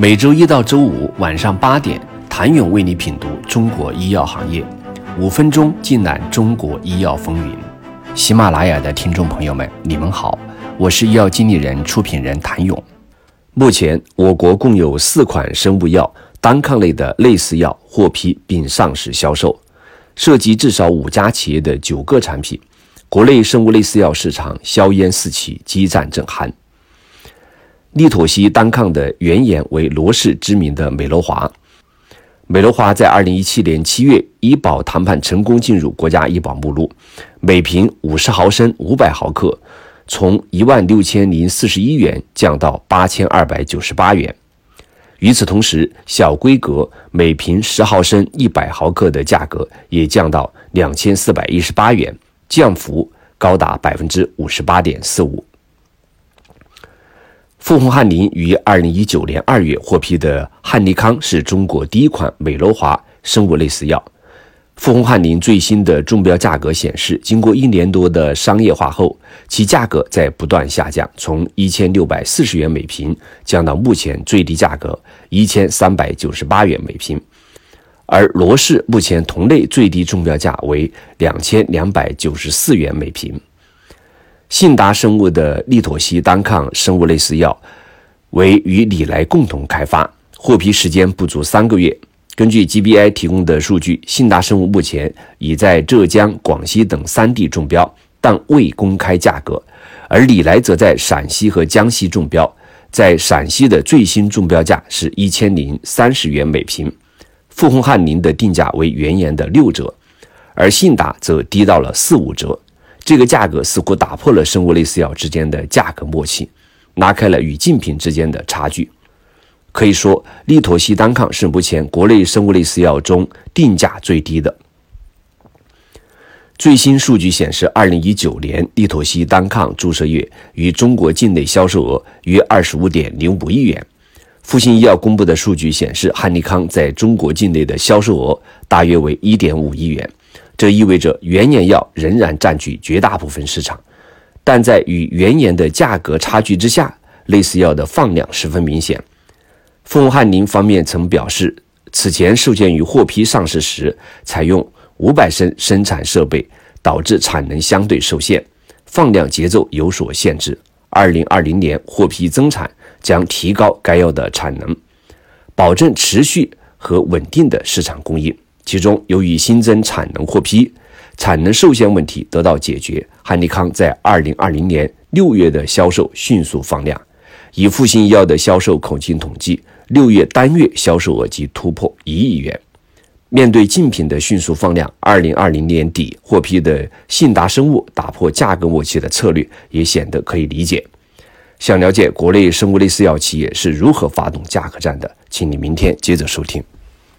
每周一到周五晚上八点，谭勇为你品读中国医药行业，五分钟尽览中国医药风云。喜马拉雅的听众朋友们，你们好，我是医药经理人、出品人谭勇。目前，我国共有四款生物药单抗类的类似药获批并上市销售，涉及至少五家企业的九个产品。国内生物类似药市场硝烟四起，激战正酣。利妥昔单抗的原研为罗氏知名的美罗华，美罗华在二零一七年七月医保谈判成功进入国家医保目录，每瓶五十毫升五百毫克，从一万六千零四十一元降到八千二百九十八元。与此同时，小规格每瓶十毫升一百毫克的价格也降到两千四百一十八元，降幅高达百分之五十八点四五。富宏汉林于二零一九年二月获批的汉尼康是中国第一款美罗华生物类似药。富宏汉林最新的中标价格显示，经过一年多的商业化后，其价格在不断下降，从一千六百四十元每瓶降到目前最低价格一千三百九十八元每瓶。而罗氏目前同类最低中标价为两千两百九十四元每瓶。信达生物的利妥昔单抗生物类似药为与礼来共同开发，获批时间不足三个月。根据 GBI 提供的数据，信达生物目前已在浙江、广西等三地中标，但未公开价格；而礼来则在陕西和江西中标，在陕西的最新中标价是一千零三十元每瓶。富宏汉林的定价为原研的六折，而信达则低到了四五折。这个价格似乎打破了生物类似药之间的价格默契，拉开了与竞品之间的差距。可以说，利妥昔单抗是目前国内生物类似药中定价最低的。最新数据显示，二零一九年利妥昔单抗注射液于中国境内销售额约二十五点零五亿元。复星医药公布的数据显示，汉尼康在中国境内的销售额大约为一点五亿元。这意味着原研药仍然占据绝大部分市场，但在与原研的价格差距之下，类似药的放量十分明显。富宏汉林方面曾表示，此前受限于获批上市时采用五百升生产设备，导致产能相对受限，放量节奏有所限制。二零二零年获批增产，将提高该药的产能，保证持续和稳定的市场供应。其中，由于新增产能获批，产能受限问题得到解决，汉尼康在二零二零年六月的销售迅速放量。以复星医药的销售口径统计，六月单月销售额即突破一亿元。面对竞品的迅速放量，二零二零年底获批的信达生物打破价格默契的策略也显得可以理解。想了解国内生物类似药企业是如何发动价格战的，请你明天接着收听。